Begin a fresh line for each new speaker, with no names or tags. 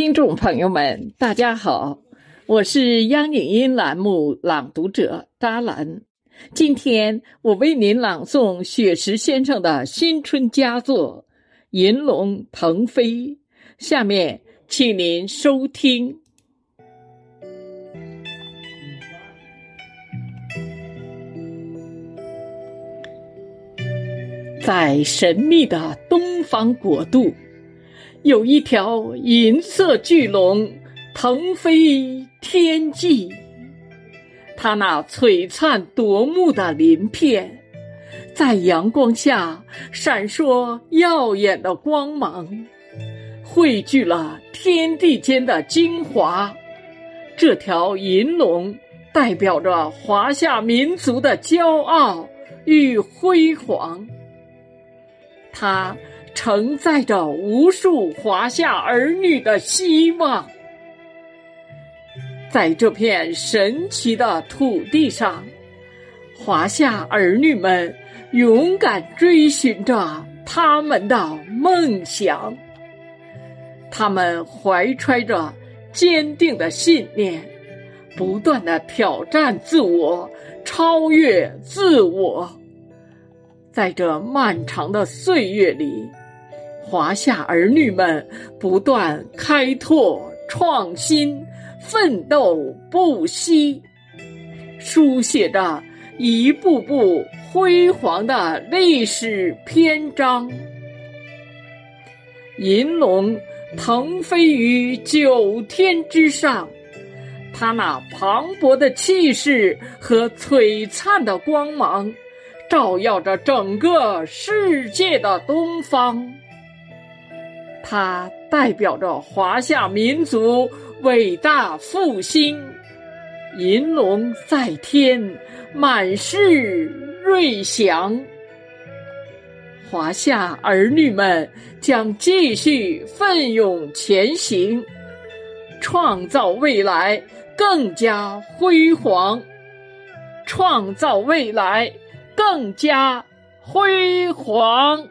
听众朋友们，大家好，我是央影音栏目朗读者扎兰。今天我为您朗诵雪石先生的新春佳作《银龙腾飞》，下面请您收听。在神秘的东方国度。有一条银色巨龙腾飞天际，它那璀璨夺目的鳞片，在阳光下闪烁耀眼的光芒，汇聚了天地间的精华。这条银龙代表着华夏民族的骄傲与辉煌，它。承载着无数华夏儿女的希望，在这片神奇的土地上，华夏儿女们勇敢追寻着他们的梦想。他们怀揣着坚定的信念，不断的挑战自我，超越自我。在这漫长的岁月里。华夏儿女们不断开拓、创新、奋斗不息，书写着一步步辉煌的历史篇章。银龙腾飞于九天之上，它那磅礴的气势和璀璨的光芒，照耀着整个世界的东方。它代表着华夏民族伟大复兴，银龙在天，满是瑞祥。华夏儿女们将继续奋勇前行，创造未来更加辉煌，创造未来更加辉煌。